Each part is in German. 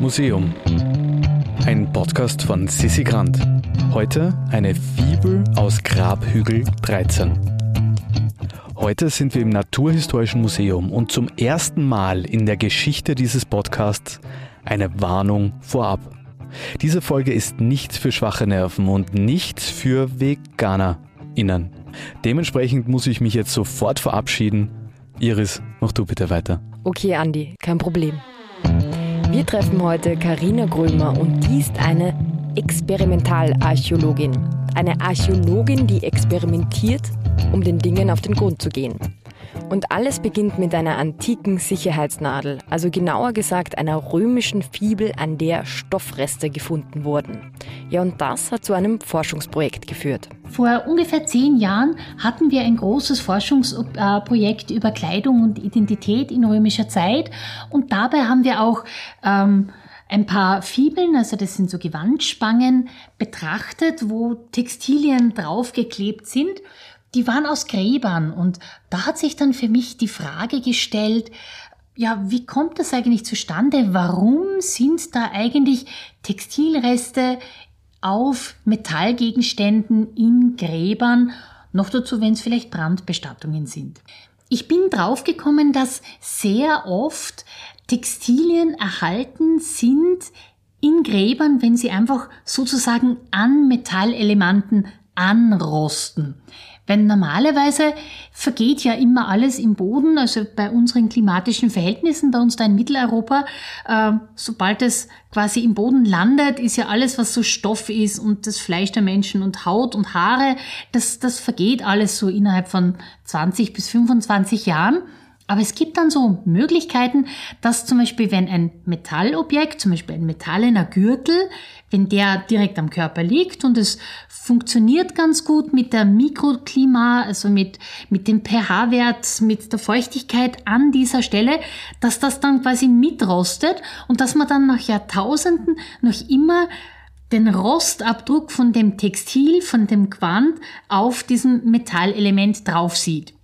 Museum. Ein Podcast von Sissi Grant. Heute eine Fibel aus Grabhügel 13. Heute sind wir im Naturhistorischen Museum und zum ersten Mal in der Geschichte dieses Podcasts eine Warnung vorab. Diese Folge ist nichts für schwache Nerven und nichts für VeganerInnen. Dementsprechend muss ich mich jetzt sofort verabschieden. Iris, mach du bitte weiter. Okay, Andi, kein Problem. Wir treffen heute Karina Grömer und die ist eine Experimentalarchäologin. Eine Archäologin, die experimentiert, um den Dingen auf den Grund zu gehen. Und alles beginnt mit einer antiken Sicherheitsnadel, also genauer gesagt einer römischen Fibel, an der Stoffreste gefunden wurden. Ja, und das hat zu einem Forschungsprojekt geführt. Vor ungefähr zehn Jahren hatten wir ein großes Forschungsprojekt über Kleidung und Identität in römischer Zeit. Und dabei haben wir auch ähm, ein paar Fibeln, also das sind so Gewandspangen, betrachtet, wo Textilien draufgeklebt sind. Die waren aus Gräbern. Und da hat sich dann für mich die Frage gestellt, ja, wie kommt das eigentlich zustande? Warum sind da eigentlich Textilreste auf Metallgegenständen in Gräbern? Noch dazu, wenn es vielleicht Brandbestattungen sind. Ich bin draufgekommen, dass sehr oft Textilien erhalten sind in Gräbern, wenn sie einfach sozusagen an Metallelementen anrosten. Wenn normalerweise vergeht ja immer alles im Boden, also bei unseren klimatischen Verhältnissen, bei uns da in Mitteleuropa, äh, sobald es quasi im Boden landet, ist ja alles, was so Stoff ist und das Fleisch der Menschen und Haut und Haare, das, das vergeht alles so innerhalb von 20 bis 25 Jahren. Aber es gibt dann so Möglichkeiten, dass zum Beispiel, wenn ein Metallobjekt, zum Beispiel ein metallener Gürtel, wenn der direkt am Körper liegt und es funktioniert ganz gut mit der Mikroklima, also mit, mit dem pH-Wert, mit der Feuchtigkeit an dieser Stelle, dass das dann quasi mitrostet und dass man dann nach Jahrtausenden noch immer den Rostabdruck von dem Textil, von dem Quant auf diesem Metallelement drauf sieht.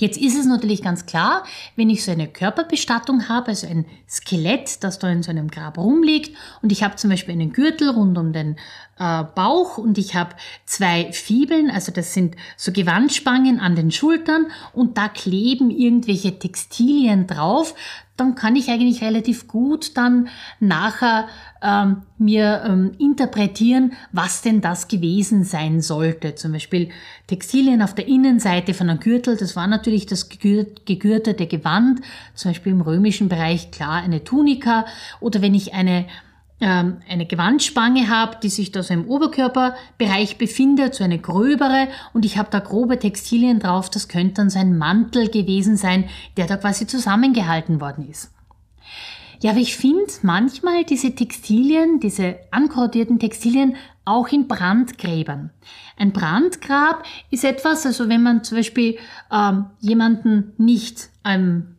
Jetzt ist es natürlich ganz klar, wenn ich so eine Körperbestattung habe, also ein Skelett, das da in so einem Grab rumliegt und ich habe zum Beispiel einen Gürtel rund um den äh, Bauch und ich habe zwei Fibeln, also das sind so Gewandspangen an den Schultern und da kleben irgendwelche Textilien drauf, dann kann ich eigentlich relativ gut dann nachher ähm, mir ähm, interpretieren, was denn das gewesen sein sollte. Zum Beispiel Textilien auf der Innenseite von einem Gürtel, das war natürlich das gegürtete Gewand, zum Beispiel im römischen Bereich klar eine Tunika oder wenn ich eine ähm, eine Gewandspange habe, die sich da so im Oberkörperbereich befindet, so eine gröbere und ich habe da grobe Textilien drauf, das könnte dann sein Mantel gewesen sein, der da quasi zusammengehalten worden ist. Ja, aber ich finde manchmal diese Textilien, diese ankorrodierten Textilien auch in Brandgräbern. Ein Brandgrab ist etwas, also wenn man zum Beispiel ähm, jemanden nicht ähm,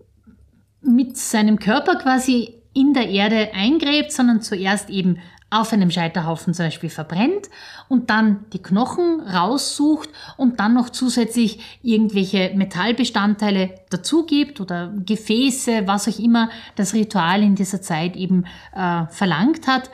mit seinem Körper quasi in der Erde eingräbt, sondern zuerst eben auf einem Scheiterhaufen zum Beispiel verbrennt und dann die Knochen raussucht und dann noch zusätzlich irgendwelche Metallbestandteile dazugibt oder Gefäße, was auch immer das Ritual in dieser Zeit eben äh, verlangt hat.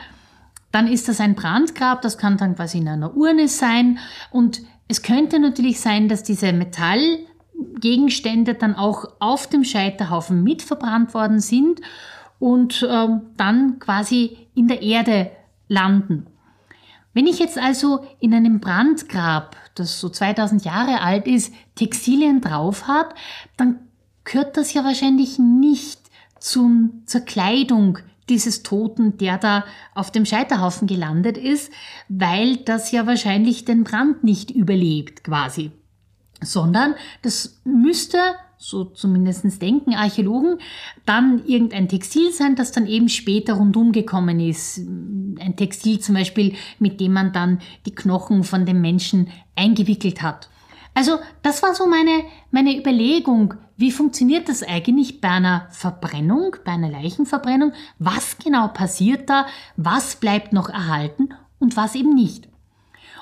Dann ist das ein Brandgrab, das kann dann quasi in einer Urne sein und es könnte natürlich sein, dass diese Metallgegenstände dann auch auf dem Scheiterhaufen mitverbrannt worden sind und ähm, dann quasi in der Erde landen. Wenn ich jetzt also in einem Brandgrab, das so 2000 Jahre alt ist, Textilien drauf habe, dann gehört das ja wahrscheinlich nicht zum, zur Kleidung dieses Toten, der da auf dem Scheiterhaufen gelandet ist, weil das ja wahrscheinlich den Brand nicht überlebt quasi, sondern das müsste so zumindest denken Archäologen, dann irgendein Textil sein, das dann eben später rundum gekommen ist. Ein Textil zum Beispiel, mit dem man dann die Knochen von dem Menschen eingewickelt hat. Also das war so meine, meine Überlegung, wie funktioniert das eigentlich bei einer Verbrennung, bei einer Leichenverbrennung? Was genau passiert da? Was bleibt noch erhalten und was eben nicht?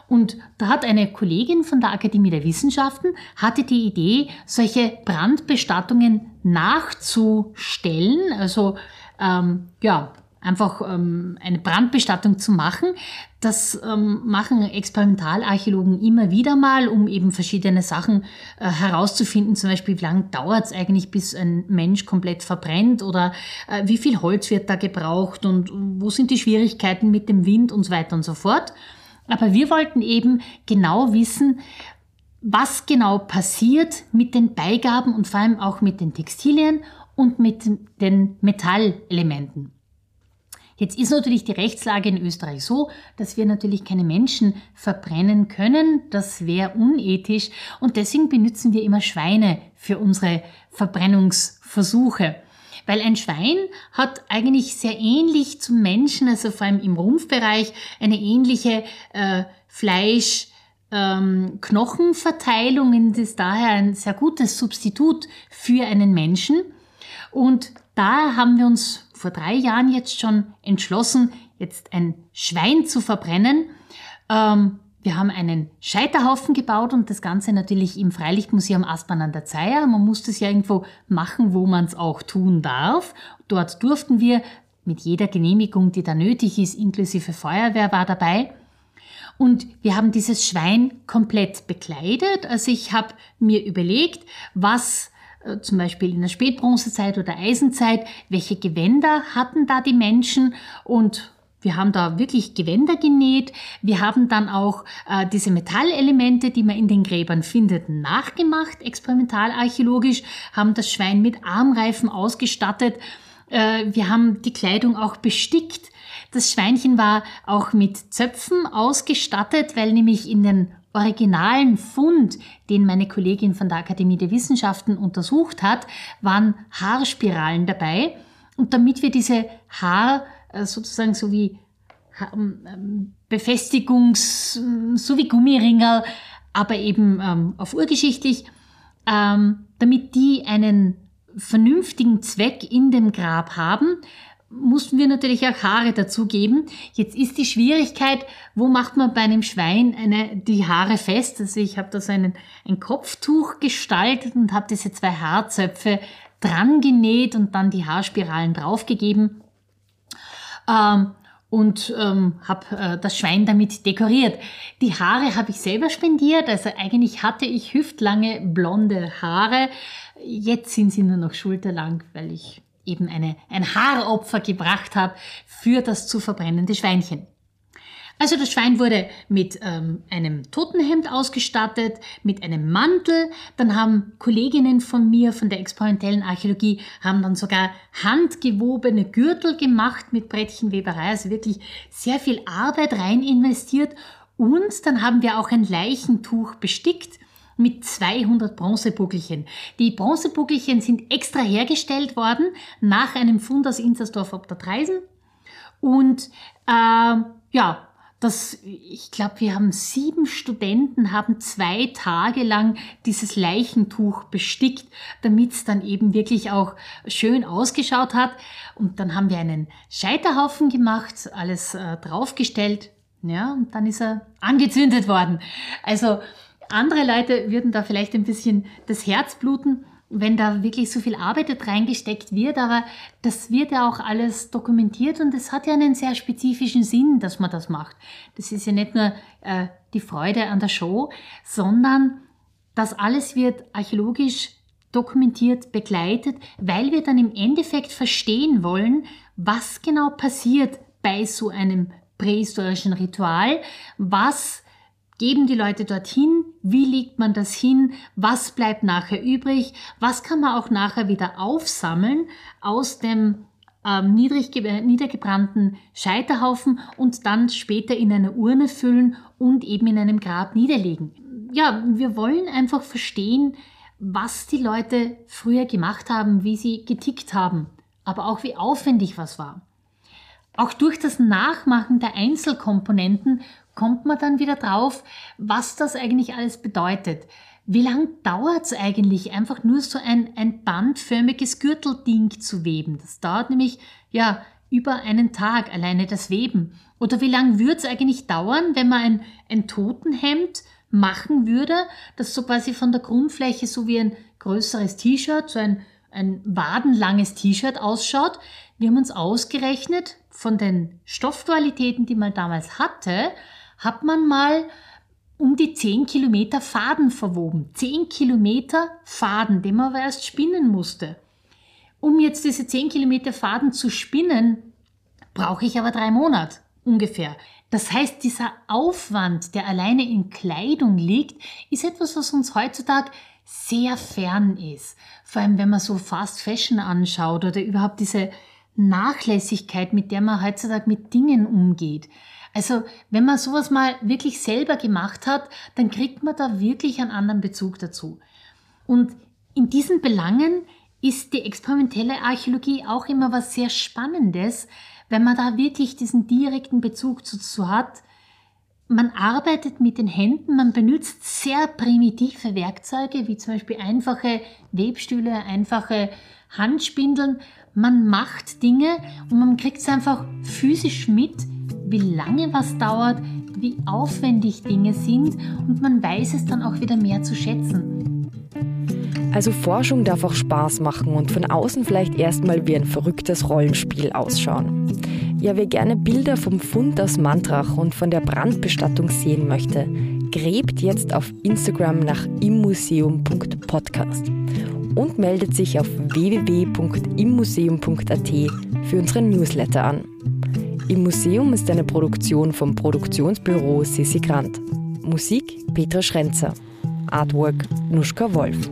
Und da hat eine Kollegin von der Akademie der Wissenschaften hatte die Idee, solche Brandbestattungen nachzustellen, also ähm, ja, einfach ähm, eine Brandbestattung zu machen. Das ähm, machen Experimentalarchäologen immer wieder mal, um eben verschiedene Sachen äh, herauszufinden. Zum Beispiel, wie lange dauert es eigentlich, bis ein Mensch komplett verbrennt oder äh, wie viel Holz wird da gebraucht und wo sind die Schwierigkeiten mit dem Wind und so weiter und so fort. Aber wir wollten eben genau wissen, was genau passiert mit den Beigaben und vor allem auch mit den Textilien und mit den Metallelementen. Jetzt ist natürlich die Rechtslage in Österreich so, dass wir natürlich keine Menschen verbrennen können. Das wäre unethisch. Und deswegen benutzen wir immer Schweine für unsere Verbrennungsversuche. Weil ein Schwein hat eigentlich sehr ähnlich zum Menschen, also vor allem im Rumpfbereich, eine ähnliche äh, Fleisch- ähm, Knochenverteilung und ist daher ein sehr gutes Substitut für einen Menschen. Und da haben wir uns vor drei Jahren jetzt schon entschlossen, jetzt ein Schwein zu verbrennen. Ähm, wir haben einen Scheiterhaufen gebaut und das Ganze natürlich im Freilichtmuseum Aspern an der Zeier. Man muss das ja irgendwo machen, wo man es auch tun darf. Dort durften wir mit jeder Genehmigung, die da nötig ist, inklusive Feuerwehr war dabei. Und wir haben dieses Schwein komplett bekleidet. Also ich habe mir überlegt, was äh, zum Beispiel in der Spätbronzezeit oder Eisenzeit, welche Gewänder hatten da die Menschen und wir haben da wirklich Gewänder genäht. Wir haben dann auch äh, diese Metallelemente, die man in den Gräbern findet, nachgemacht, experimentalarchäologisch, haben das Schwein mit Armreifen ausgestattet. Äh, wir haben die Kleidung auch bestickt. Das Schweinchen war auch mit Zöpfen ausgestattet, weil nämlich in den originalen Fund, den meine Kollegin von der Akademie der Wissenschaften untersucht hat, waren Haarspiralen dabei. Und damit wir diese Haar sozusagen so wie ähm, ähm, Befestigungs, so wie Gummiringel, aber eben ähm, auf urgeschichtlich, damit die einen vernünftigen Zweck in dem Grab haben, mussten wir natürlich auch Haare dazugeben. Jetzt ist die Schwierigkeit, wo macht man bei einem Schwein eine, die Haare fest? Also ich habe da so einen, ein Kopftuch gestaltet und habe diese zwei Haarzöpfe dran genäht und dann die Haarspiralen draufgegeben. Ähm, und ähm, habe äh, das Schwein damit dekoriert. Die Haare habe ich selber spendiert, also eigentlich hatte ich hüftlange blonde Haare. Jetzt sind sie nur noch schulterlang, weil ich eben eine, ein Haaropfer gebracht habe für das zu verbrennende Schweinchen. Also das Schwein wurde mit ähm, einem Totenhemd ausgestattet, mit einem Mantel. Dann haben Kolleginnen von mir von der experimentellen Archäologie haben dann sogar handgewobene Gürtel gemacht mit Brettchenweberei, also wirklich sehr viel Arbeit rein investiert. Und dann haben wir auch ein Leichentuch bestickt mit 200 Bronzebuckelchen. Die Bronzebuckelchen sind extra hergestellt worden nach einem Fund aus Inzersdorf ob der Treisen. Und äh, ja, das, ich glaube, wir haben sieben Studenten, haben zwei Tage lang dieses Leichentuch bestickt, damit es dann eben wirklich auch schön ausgeschaut hat. Und dann haben wir einen Scheiterhaufen gemacht, alles äh, draufgestellt, ja, und dann ist er angezündet worden. Also andere Leute würden da vielleicht ein bisschen das Herz bluten, wenn da wirklich so viel Arbeit reingesteckt wird, aber das wird ja auch alles dokumentiert und es hat ja einen sehr spezifischen Sinn, dass man das macht. Das ist ja nicht nur äh, die Freude an der Show, sondern das alles wird archäologisch dokumentiert, begleitet, weil wir dann im Endeffekt verstehen wollen, was genau passiert bei so einem prähistorischen Ritual, was geben die Leute dorthin, wie legt man das hin, was bleibt nachher übrig, was kann man auch nachher wieder aufsammeln aus dem ähm, niedrig, niedergebrannten Scheiterhaufen und dann später in eine Urne füllen und eben in einem Grab niederlegen. Ja, wir wollen einfach verstehen, was die Leute früher gemacht haben, wie sie getickt haben, aber auch wie aufwendig was war. Auch durch das Nachmachen der Einzelkomponenten kommt man dann wieder drauf, was das eigentlich alles bedeutet. Wie lang dauert es eigentlich, einfach nur so ein, ein bandförmiges Gürtelding zu weben? Das dauert nämlich ja über einen Tag alleine das Weben. Oder wie lang würde es eigentlich dauern, wenn man ein, ein Totenhemd machen würde, das so quasi von der Grundfläche so wie ein größeres T-Shirt, so ein, ein wadenlanges T-Shirt ausschaut? Wir haben uns ausgerechnet, von den Stoffqualitäten, die man damals hatte, hat man mal um die 10 Kilometer Faden verwoben. 10 Kilometer Faden, den man aber erst spinnen musste. Um jetzt diese 10 Kilometer Faden zu spinnen, brauche ich aber drei Monate ungefähr. Das heißt, dieser Aufwand, der alleine in Kleidung liegt, ist etwas, was uns heutzutage sehr fern ist. Vor allem, wenn man so Fast Fashion anschaut oder überhaupt diese Nachlässigkeit, mit der man heutzutage mit Dingen umgeht. Also, wenn man sowas mal wirklich selber gemacht hat, dann kriegt man da wirklich einen anderen Bezug dazu. Und in diesen Belangen ist die experimentelle Archäologie auch immer was sehr Spannendes, wenn man da wirklich diesen direkten Bezug dazu hat. Man arbeitet mit den Händen, man benutzt sehr primitive Werkzeuge, wie zum Beispiel einfache Webstühle, einfache Handspindeln. Man macht Dinge und man kriegt es einfach physisch mit, wie lange was dauert, wie aufwendig Dinge sind und man weiß es dann auch wieder mehr zu schätzen. Also Forschung darf auch Spaß machen und von außen vielleicht erstmal wie ein verrücktes Rollenspiel ausschauen. Ja, wer gerne Bilder vom Fund aus Mantrach und von der Brandbestattung sehen möchte, gräbt jetzt auf Instagram nach immuseum.podcast und meldet sich auf www.immuseum.at für unseren Newsletter an. Im Museum ist eine Produktion vom Produktionsbüro Sissi Grant. Musik Petra Schrenzer. Artwork Nuschka Wolf.